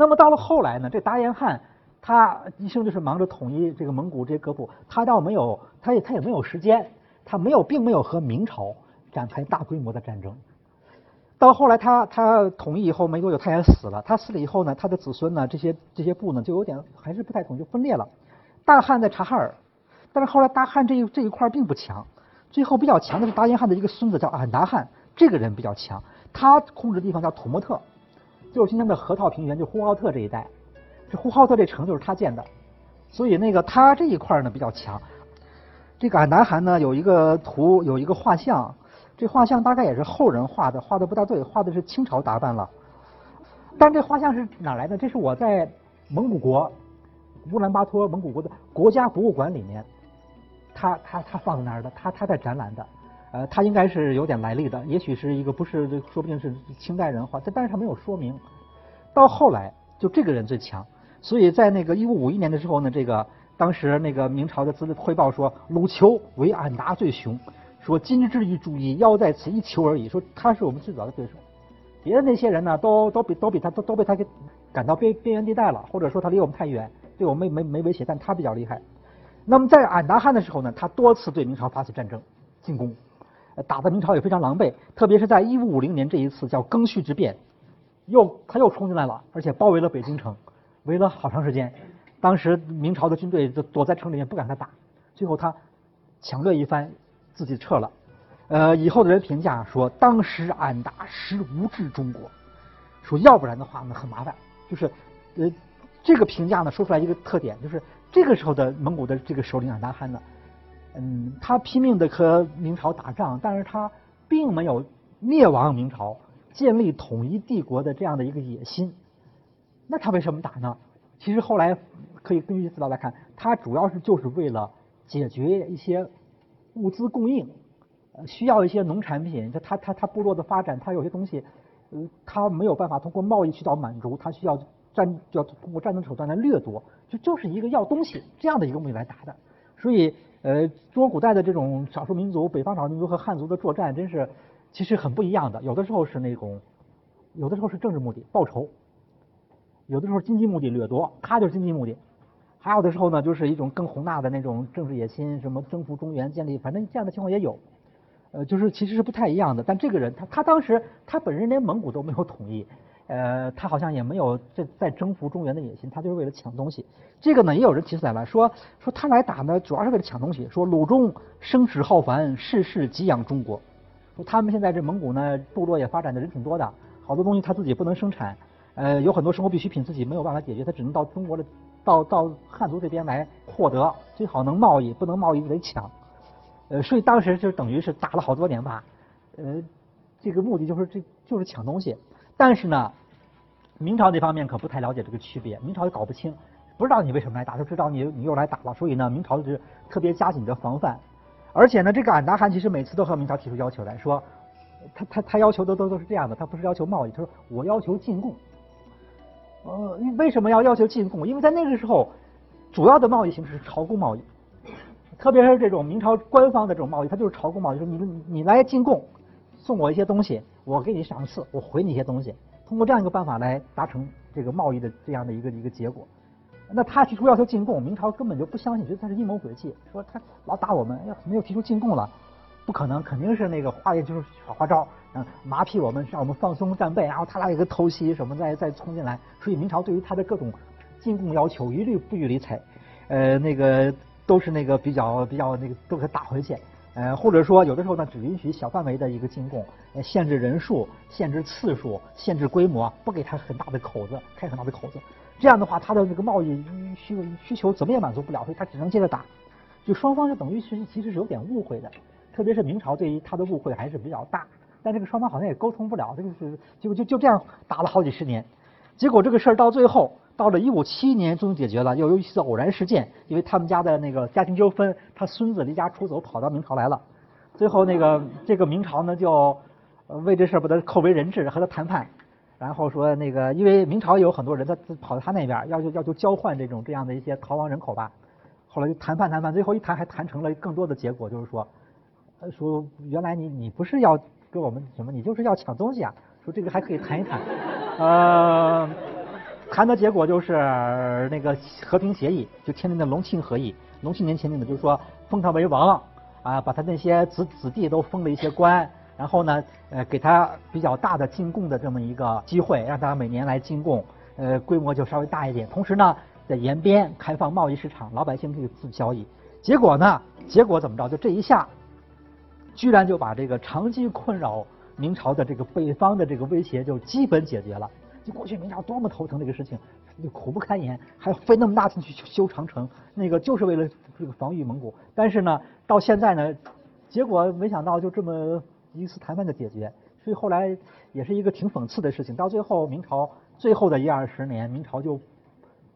那么到了后来呢，这达延汗他一生就是忙着统一这个蒙古这些各部，他倒没有，他也他也没有时间，他没有并没有和明朝展开大规模的战争。到后来他他统一以后没多久他也死了，他死了以后呢，他的子孙呢这些这些部呢就有点还是不太统一，就分裂了。大汗在察哈尔，但是后来大汗这一这一块并不强，最后比较强的是达延汗的一个孙子叫俺答汗，这个人比较强，他控制的地方叫土默特，就是今天的河套平原，就呼和浩特这一带，这呼和浩特这城就是他建的，所以那个他这一块呢比较强。这个俺答汗呢有一个图，有一个画像，这画像大概也是后人画的，画的不大对，画的是清朝打扮了。但这画像是哪来的？这是我在蒙古国乌兰巴托蒙古国的国家博物馆里面，他他他放在那儿的，他他在展览的。呃，他应该是有点来历的，也许是一个不是，说不定是清代人画，但但是他没有说明。到后来，就这个人最强，所以在那个一五五一年的时候呢，这个当时那个明朝的资料汇报说，鲁求为俺答最雄，说今之欲注意，要在此一求而已，说他是我们最早的对手，别的那些人呢，都都比都比他都都被他给赶到边边缘地带了，或者说他离我们太远，对我们没没没威胁，但他比较厉害。那么在俺答汗的时候呢，他多次对明朝发起战争进攻。打的明朝也非常狼狈，特别是在一五五零年这一次叫庚戌之变，又他又冲进来了，而且包围了北京城，围了好长时间。当时明朝的军队就躲在城里面不敢他打，最后他抢掠一番，自己撤了。呃，以后的人评价说，当时俺答实无治中国，说要不然的话呢很麻烦。就是呃这个评价呢说出来一个特点，就是这个时候的蒙古的这个首领俺答汗呢。嗯，他拼命的和明朝打仗，但是他并没有灭亡明朝、建立统一帝国的这样的一个野心。那他为什么打呢？其实后来可以根据资料来看，他主要是就是为了解决一些物资供应，需要一些农产品。他他他他部落的发展，他有些东西，呃，他没有办法通过贸易渠道满足，他需要战就，要通过战争手段来掠夺，就就是一个要东西这样的一个目的来打的。所以。呃，中国古代的这种少数民族，北方少数民族和汉族的作战，真是其实很不一样的。有的时候是那种，有的时候是政治目的报仇，有的时候经济目的掠夺，他就是经济目的。还有的时候呢，就是一种更宏大的那种政治野心，什么征服中原、建立，反正这样的情况也有。呃，就是其实是不太一样的。但这个人，他他当时他本人连蒙古都没有统一。呃，他好像也没有在在征服中原的野心，他就是为了抢东西。这个呢，也有人提出来了，说说他来打呢，主要是为了抢东西。说鲁中声势浩繁，世世给养中国。说他们现在这蒙古呢，部落也发展的人挺多的，好多东西他自己不能生产，呃，有很多生活必需品自己没有办法解决，他只能到中国的到到汉族这边来获得，最好能贸易，不能贸易就得抢。呃，所以当时就等于是打了好多年吧，呃，这个目的就是这就是抢东西。但是呢，明朝这方面可不太了解这个区别，明朝也搞不清，不知道你为什么来打，就知道你你又来打了，所以呢，明朝就是特别加紧的防范。而且呢，这个俺答汗其实每次都和明朝提出要求来说，他他他要求的都都是这样的，他不是要求贸易，他说我要求进贡。呃，为什么要要求进贡？因为在那个时候，主要的贸易形式是朝贡贸易，特别是这种明朝官方的这种贸易，它就是朝贡贸易，说你你来进贡。送我一些东西，我给你赏赐，我回你一些东西，通过这样一个办法来达成这个贸易的这样的一个一个结果。那他提出要求进贡，明朝根本就不相信，觉得他是阴谋诡计，说他老打我们，要没有提出进贡了，不可能，肯定是那个花也就是耍花招，嗯，麻痹我们，让我们放松战备，然后他来一个偷袭什么再再冲进来。所以明朝对于他的各种进贡要求一律不予理睬，呃，那个都是那个比较比较那个都给打回去。呃，或者说有的时候呢，只允许小范围的一个进贡，呃限制人数、限制次数、限制规模，不给他很大的口子，开很大的口子。这样的话，他的这个贸易需需求怎么也满足不了，所以他只能接着打。就双方就等于是其实是有点误会的，特别是明朝对于他的误会还是比较大。但这个双方好像也沟通不了，这个是就就就这样打了好几十年。结果这个事儿到最后。到了一五七一年，终于解决了。又有一次偶然事件，因为他们家的那个家庭纠纷，他孙子离家出走，跑到明朝来了。最后那个这个明朝呢，就为这事把他扣为人质，和他谈判。然后说那个，因为明朝有很多人，他跑到他那边，要求要求交换这种这样的一些逃亡人口吧。后来就谈判谈判，最后一谈还谈成了更多的结果，就是说，说原来你你不是要跟我们什么，你就是要抢东西啊。说这个还可以谈一谈，呃。谈的结果就是那个和平协议，就签订的隆庆和议。隆庆年签订的，就是说封他为王，啊，把他那些子子弟都封了一些官，然后呢，呃，给他比较大的进贡的这么一个机会，让他每年来进贡，呃，规模就稍微大一点。同时呢，在延边开放贸易市场，老百姓可以自交易。结果呢，结果怎么着？就这一下，居然就把这个长期困扰明朝的这个北方的这个威胁就基本解决了。过去明朝多么头疼这个事情。就苦不堪言，还费那么大劲去修长城，那个就是为了这个防御蒙古。但是呢，到现在呢，结果没想到就这么一次谈判就解决。所以后来也是一个挺讽刺的事情。到最后，明朝最后的一二十年，明朝就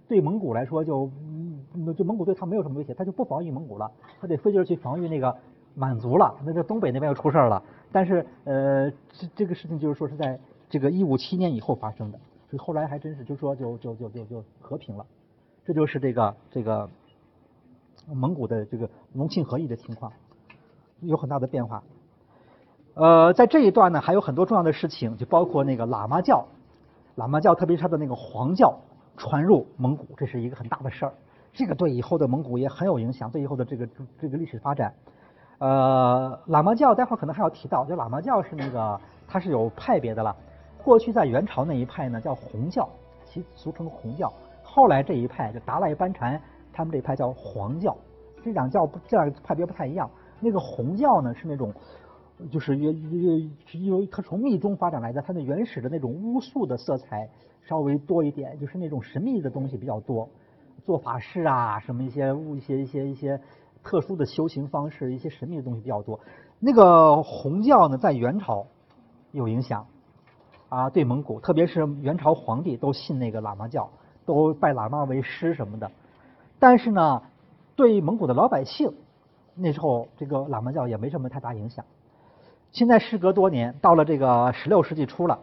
对蒙古来说就就蒙古对他没有什么威胁，他就不防御蒙古了，他得费劲去防御那个满族了。那这东北那边又出事了。但是呃，这这个事情就是说是在这个一五七年以后发生的。所以后来还真是就说就就就就就和平了，这就是这个这个蒙古的这个隆庆和议的情况，有很大的变化。呃，在这一段呢，还有很多重要的事情，就包括那个喇嘛教，喇嘛教特别是他的那个黄教传入蒙古，这是一个很大的事儿。这个对以后的蒙古也很有影响，对以后的这个这个历史发展。呃，喇嘛教待会儿可能还要提到，就喇嘛教是那个它是有派别的了。过去在元朝那一派呢叫红教，其俗称红教。后来这一派就达赖班禅，他们这一派叫黄教。这两教不这样派别不太一样。那个红教呢是那种，就是因因因为它从密宗发展来的，它的原始的那种巫术的色彩稍微多一点，就是那种神秘的东西比较多，做法事啊什么一些物一些一些一些特殊的修行方式，一些神秘的东西比较多。那个红教呢在元朝有影响。啊，对蒙古，特别是元朝皇帝都信那个喇嘛教，都拜喇嘛为师什么的。但是呢，对蒙古的老百姓，那时候这个喇嘛教也没什么太大影响。现在时隔多年，到了这个十六世纪初了，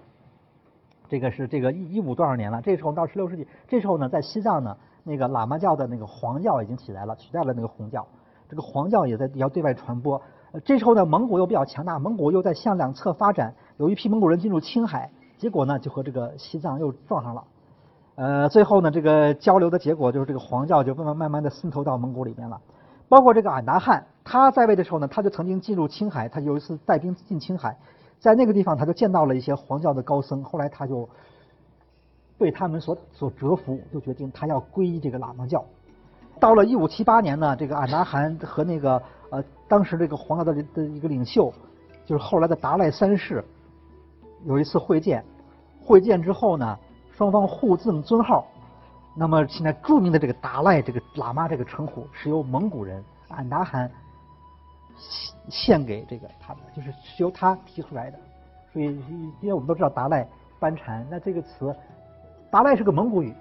这个是这个一一五多少年了？这时候到十六世纪，这时候呢，在西藏呢，那个喇嘛教的那个黄教已经起来了，取代了那个红教。这个黄教也在要对外传播。这时候呢，蒙古又比较强大，蒙古又在向两侧发展，有一批蒙古人进入青海。结果呢，就和这个西藏又撞上了，呃，最后呢，这个交流的结果就是这个黄教就慢慢慢慢的渗透到蒙古里面了。包括这个俺答汗，他在位的时候呢，他就曾经进入青海，他有一次带兵进青海，在那个地方他就见到了一些黄教的高僧，后来他就被他们所所折服，就决定他要皈依这个喇嘛教。到了一五七八年呢，这个俺答汗和那个呃当时这个黄教的的一个领袖，就是后来的达赖三世。有一次会见，会见之后呢，双方互赠尊号。那么现在著名的这个达赖这个喇嘛这个称呼是由蒙古人俺答汗献献给这个他的，就是是由他提出来的。所以因为我们都知道达赖班禅，那这个词达赖是个蒙古语，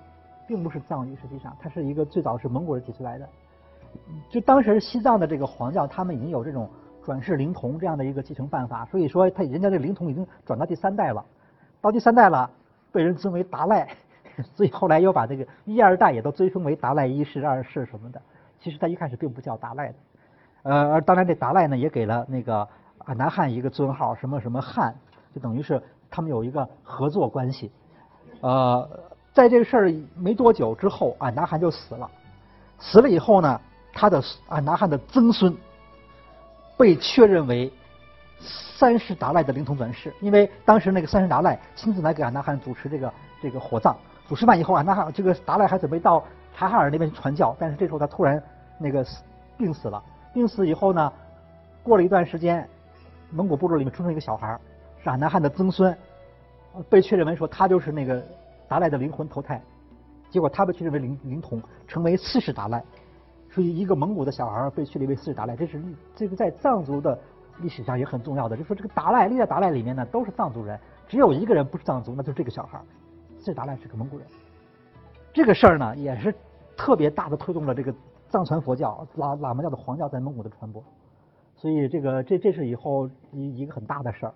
并不是藏语，实际上它是一个最早是蒙古人提出来的。就当时西藏的这个黄教，他们已经有这种。转世灵童这样的一个继承办法，所以说他人家这灵童已经转到第三代了，到第三代了，被人尊为达赖，所以后来又把这个一二代也都追封为达赖一世、二世什么的。其实他一开始并不叫达赖的，呃，而当然这达赖呢也给了那个俺答汗一个尊号，什么什么汗，就等于是他们有一个合作关系。呃，在这个事儿没多久之后，俺答汗就死了，死了以后呢，他的俺答汗的曾孙。被确认为三世达赖的灵童转世，因为当时那个三世达赖亲自来给俺那汗主持这个这个火葬，主持完以后，俺那汗这个达赖还准备到察哈尔那边传教，但是这时候他突然那个病死了。病死以后呢，过了一段时间，蒙古部落里面出生一个小孩，是俺那汗的曾孙，被确认为说他就是那个达赖的灵魂投胎，结果他被确认为灵灵童，成为四世达赖。所以，一个蒙古的小孩被确立为四世达赖，这是这个在藏族的历史上也很重要的。就说这个达赖历代达赖里面呢，都是藏族人，只有一个人不是藏族，那就是这个小孩四世达赖是个蒙古人。这个事儿呢，也是特别大的推动了这个藏传佛教喇喇嘛教的黄教在蒙古的传播。所以，这个这这是以后一一个很大的事儿。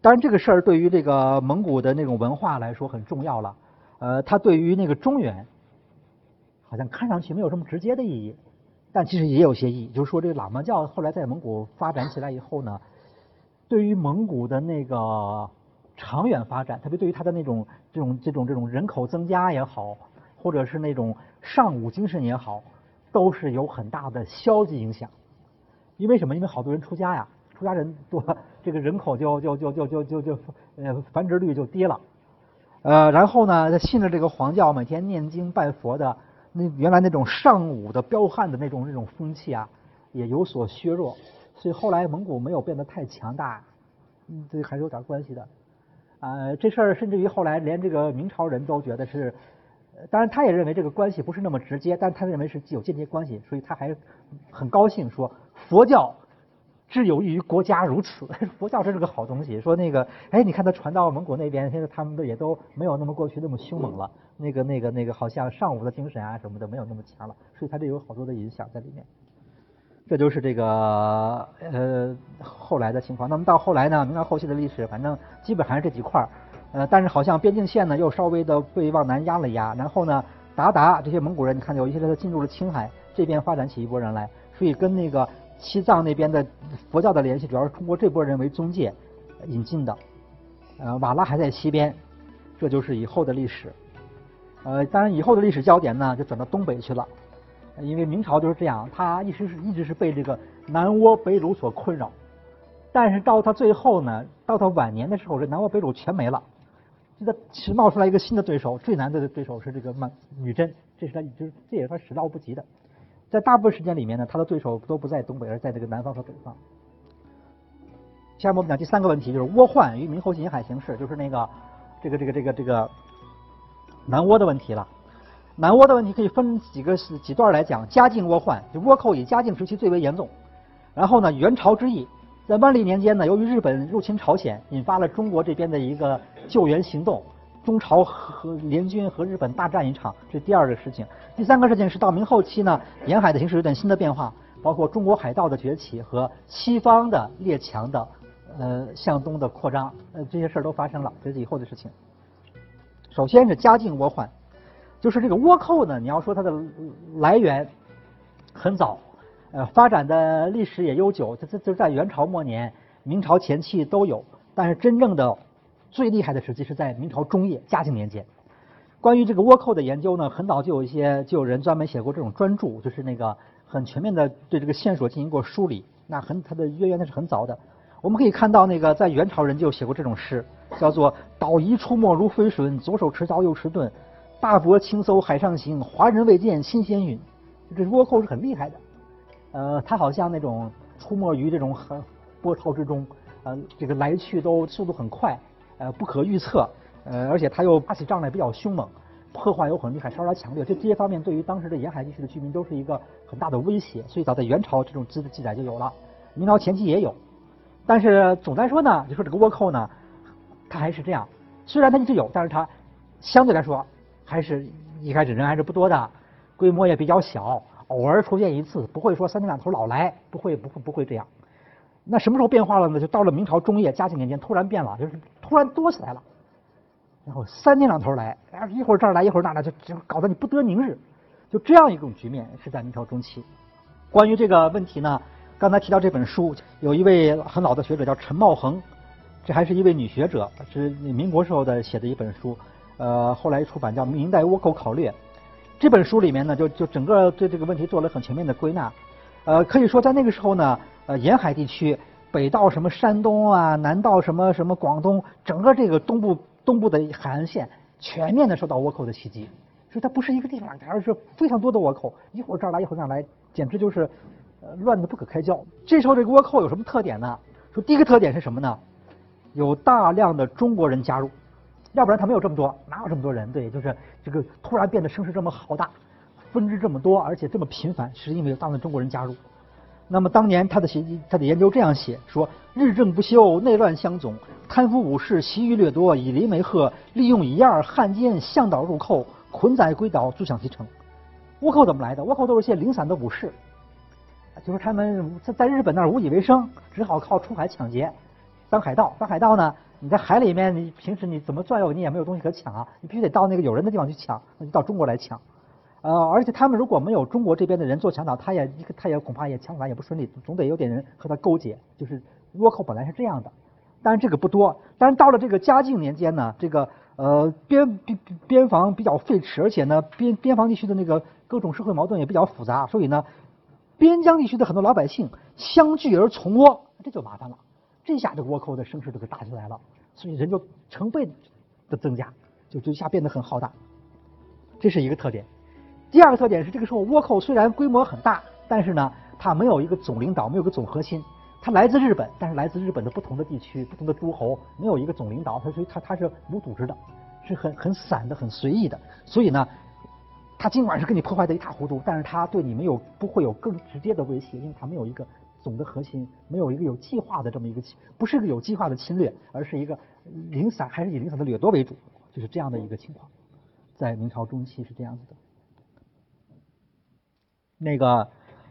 当然，这个事儿对于这个蒙古的那种文化来说很重要了。呃，它对于那个中原。好像看上去没有什么直接的意义，但其实也有些意义。就是说，这个喇嘛教后来在蒙古发展起来以后呢，对于蒙古的那个长远发展，特别对于他的那种这种这种这种人口增加也好，或者是那种尚武精神也好，都是有很大的消极影响。因为什么？因为好多人出家呀，出家人多，这个人口就就就就就就就呃繁殖率就低了。呃，然后呢，信了这个黄教，每天念经拜佛的，那原来那种尚武的彪悍的那种那种风气啊，也有所削弱。所以后来蒙古没有变得太强大，嗯，这还是有点关系的。啊，这事儿甚至于后来连这个明朝人都觉得是，当然他也认为这个关系不是那么直接，但他认为是有间接关系，所以他还很高兴说佛教。至有益于国家如此，佛教真是个好东西。说那个，哎，你看他传到蒙古那边，现在他们的也都没有那么过去那么凶猛了。那个、那个、那个，好像尚武的精神啊什么的没有那么强了，所以他这有好多的影响在里面。这就是这个呃后来的情况。那么到后来呢，明朝后期的历史，反正基本还是这几块儿。呃，但是好像边境线呢又稍微的被往南压了压。然后呢，鞑靼这些蒙古人，你看有一些人进入了青海这边发展起一波人来，所以跟那个。西藏那边的佛教的联系，主要是通过这波人为中介引进的。呃，瓦剌还在西边，这就是以后的历史。呃，当然以后的历史焦点呢，就转到东北去了。因为明朝就是这样，他一直是一直是被这个南倭北虏所困扰。但是到他最后呢，到他晚年的时候，这南倭北虏全没了。现在冒出来一个新的对手，最难的对手是这个满女真，这是他就是这也是他始料不及的。在大部分时间里面呢，他的对手都不在东北，而在这个南方和北方。下面我们讲第三个问题，就是倭患与明后期沿海形势，就是那个这个这个这个这个南倭的问题了。南倭的问题可以分几个几段来讲。嘉靖倭患，就倭寇以嘉靖时期最为严重。然后呢，元朝之役，在万历年间呢，由于日本入侵朝鲜，引发了中国这边的一个救援行动。中朝和联军和日本大战一场，这是第二个事情。第三个事情是到明后期呢，沿海的形势有点新的变化，包括中国海盗的崛起和西方的列强的呃向东的扩张，呃这些事儿都发生了，这是以后的事情。首先是嘉靖倭患，就是这个倭寇呢，你要说它的来源很早，呃发展的历史也悠久，这这就在元朝末年、明朝前期都有，但是真正的。最厉害的时期是在明朝中叶嘉靖年间。关于这个倭寇的研究呢，很早就有一些就有人专门写过这种专著，就是那个很全面的对这个线索进行过梳理。那很它的渊源那是很早的。我们可以看到那个在元朝人就写过这种诗，叫做“岛夷出没如飞隼，左手持刀右持盾，大伯轻搜海上行，华人未见新鲜云”。这倭寇是很厉害的。呃，他好像那种出没于这种很波涛之中，呃，这个来去都速度很快。呃，不可预测，呃，而且他又打起仗来比较凶猛，破坏又很厉害，稍稍强烈，这这些方面对于当时的沿海地区的居民都是一个很大的威胁。所以早在元朝这种记记载就有了，明朝前期也有。但是总的来说呢，就说这个倭寇呢，它还是这样，虽然它一直有，但是它相对来说还是一开始人还是不多的，规模也比较小，偶尔出现一次，不会说三天两头老来，不会不会不会这样。那什么时候变化了呢？就到了明朝中叶嘉靖年间，突然变了，就是突然多起来了，然后三天两头来，哎，一会儿这儿来，一会儿那来，就就搞得你不得宁日，就这样一种局面是在明朝中期。关于这个问题呢，刚才提到这本书，有一位很老的学者叫陈茂恒，这还是一位女学者，是民国时候的写的一本书，呃，后来出版叫《明代倭寇考略》。这本书里面呢，就就整个对这个问题做了很全面的归纳，呃，可以说在那个时候呢。呃，沿海地区，北到什么山东啊，南到什么什么广东，整个这个东部东部的海岸线，全面的受到倭寇的袭击。所以它不是一个地方，而是非常多的倭寇，一会儿这儿来，一会儿那儿来，简直就是呃乱的不可开交。这时候这个倭寇有什么特点呢？说第一个特点是什么呢？有大量的中国人加入，要不然他没有这么多，哪有这么多人？对，就是这个突然变得声势这么浩大，分支这么多，而且这么频繁，是因为有大量中国人加入。那么当年他的写他的研究这样写说：日政不休，内乱相总，贪腐武士习于掠夺，以林为壑，利用一二汉奸向导入寇，捆载归岛，坐享其成。倭寇怎么来的？倭寇都是些零散的武士，就是他们在在日本那儿无以为生，只好靠出海抢劫，当海盗。当海盗呢，你在海里面，你平时你怎么转悠，你也没有东西可抢啊，你必须得到那个有人的地方去抢，那就到中国来抢。呃，而且他们如果没有中国这边的人做强导，他也他也恐怕也抢法也不顺利，总得有点人和他勾结。就是倭寇本来是这样的，但是这个不多。但是到了这个嘉靖年间呢，这个呃边边边防比较废弛，而且呢边边防地区的那个各种社会矛盾也比较复杂，所以呢边疆地区的很多老百姓相聚而从倭，这就麻烦了。这下这倭寇的声势就给打起来了，所以人就成倍的增加，就就一下变得很浩大。这是一个特点。第二个特点是，这个时候倭寇虽然规模很大，但是呢，它没有一个总领导，没有个总核心。它来自日本，但是来自日本的不同的地区、不同的诸侯，没有一个总领导，它所以它它是无组织的，是很很散的、很随意的。所以呢，它尽管是给你破坏的一塌糊涂，但是它对你没有不会有更直接的威胁，因为它没有一个总的核心，没有一个有计划的这么一个，不是一个有计划的侵略，而是一个零散，还是以零散的掠夺为主，就是这样的一个情况。在明朝中期是这样子的。那个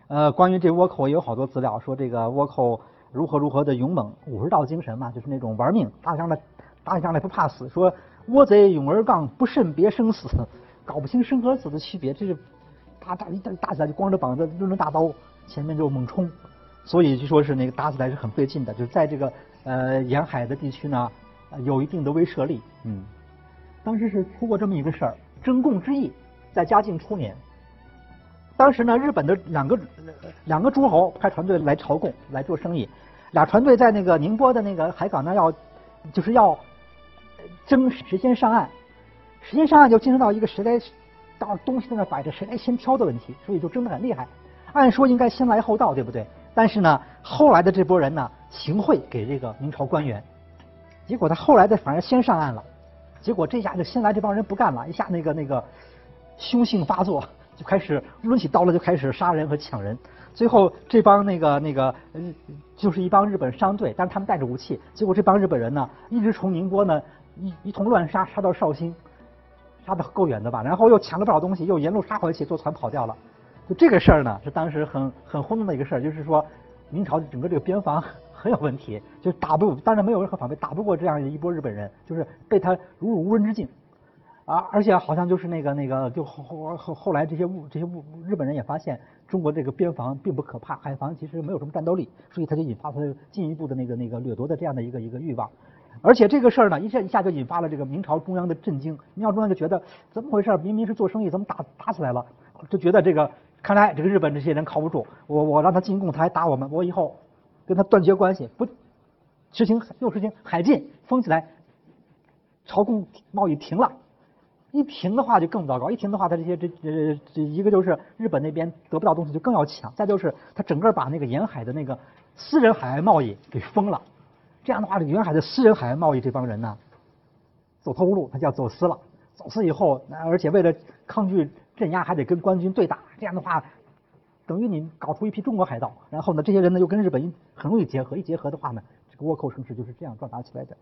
呃，关于这倭寇也有好多资料，说这个倭寇如何如何的勇猛，武士道精神嘛，就是那种玩命，打起仗来打起仗来不怕死。说倭贼勇而刚，不慎别生死，搞不清生和死的区别，这是打打一打打起来就光着膀子抡着大刀，前面就猛冲，所以据说是那个打起来是很费劲的。就是在这个呃沿海的地区呢，有一定的威慑力，嗯。当时是出过这么一个事儿，征贡之役，在嘉靖初年。当时呢，日本的两个两个诸侯派船队来朝贡来做生意，俩船队在那个宁波的那个海港呢，要就是要争谁先上岸，谁先上岸就进入到一个谁来到东西在那摆着谁来先挑的问题，所以就争得很厉害。按说应该先来后到，对不对？但是呢，后来的这波人呢，行贿给这个明朝官员，结果他后来的反而先上岸了。结果这下就先来这帮人不干了，一下那个那个凶性发作，就开始抡起刀来就开始杀人和抢人。最后这帮那个那个嗯，就是一帮日本商队，但是他们带着武器。结果这帮日本人呢，一直从宁波呢一一通乱杀，杀到绍兴，杀的够远的吧？然后又抢了不少东西，又沿路杀回去，坐船跑掉了。就这个事儿呢，是当时很很轰动的一个事儿，就是说明朝整个这个边防。很有问题，就打不，当然没有任何防备，打不过这样一波日本人，就是被他如入无人之境，啊，而且好像就是那个那个，就后后后来这些物这些物日本人也发现中国这个边防并不可怕，海防其实没有什么战斗力，所以他就引发他进一步的那个那个掠夺的这样的一个一个欲望，而且这个事儿呢，一下一下就引发了这个明朝中央的震惊，明朝中央就觉得怎么回事？明明是做生意，怎么打打起来了？就觉得这个看来这个日本这些人靠不住，我我让他进贡，他还打我们，我以后。跟他断绝关系，不实行又实行海禁，封起来，朝贡贸易停了。一停的话就更糟糕，一停的话，他这些这这这一个就是日本那边得不到东西就更要抢，再就是他整个把那个沿海的那个私人海外贸易给封了。这样的话，这沿海的私人海外贸易这帮人呢，走投无路，他就要走私了。走私以后，而且为了抗拒镇压，还得跟官军对打。这样的话。等于你搞出一批中国海盗，然后呢，这些人呢又跟日本很容易结合，一结合的话呢，这个倭寇声势就是这样壮大起来的。